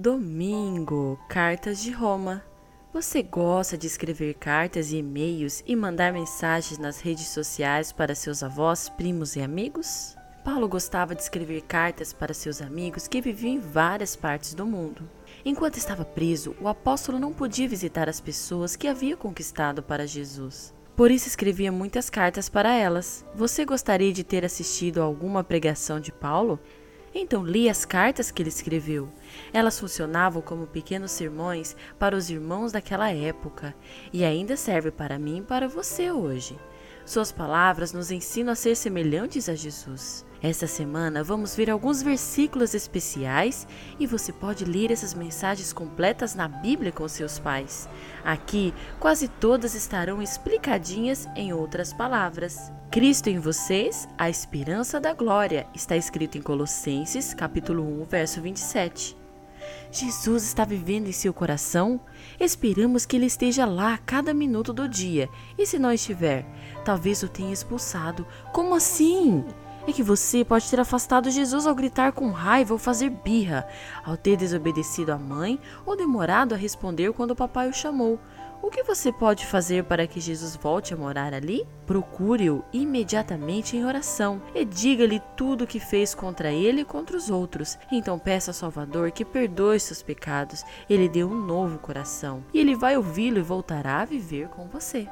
Domingo, Cartas de Roma. Você gosta de escrever cartas e e-mails e mandar mensagens nas redes sociais para seus avós, primos e amigos? Paulo gostava de escrever cartas para seus amigos que viviam em várias partes do mundo. Enquanto estava preso, o apóstolo não podia visitar as pessoas que havia conquistado para Jesus. Por isso escrevia muitas cartas para elas. Você gostaria de ter assistido a alguma pregação de Paulo? Então li as cartas que ele escreveu. Elas funcionavam como pequenos sermões para os irmãos daquela época e ainda serve para mim e para você hoje. Suas palavras nos ensinam a ser semelhantes a Jesus. Esta semana vamos ver alguns versículos especiais e você pode ler essas mensagens completas na Bíblia com seus pais. Aqui, quase todas estarão explicadinhas em outras palavras. Cristo em vocês, a esperança da glória, está escrito em Colossenses, capítulo 1, verso 27. Jesus está vivendo em seu coração? Esperamos que ele esteja lá a cada minuto do dia. E se não estiver, talvez o tenha expulsado. Como assim? É que você pode ter afastado Jesus ao gritar com raiva ou fazer birra, ao ter desobedecido a mãe ou demorado a responder quando o papai o chamou. O que você pode fazer para que Jesus volte a morar ali? Procure-o imediatamente em oração e diga-lhe tudo o que fez contra ele e contra os outros. Então peça ao Salvador que perdoe seus pecados, ele dê um novo coração e ele vai ouvi-lo e voltará a viver com você.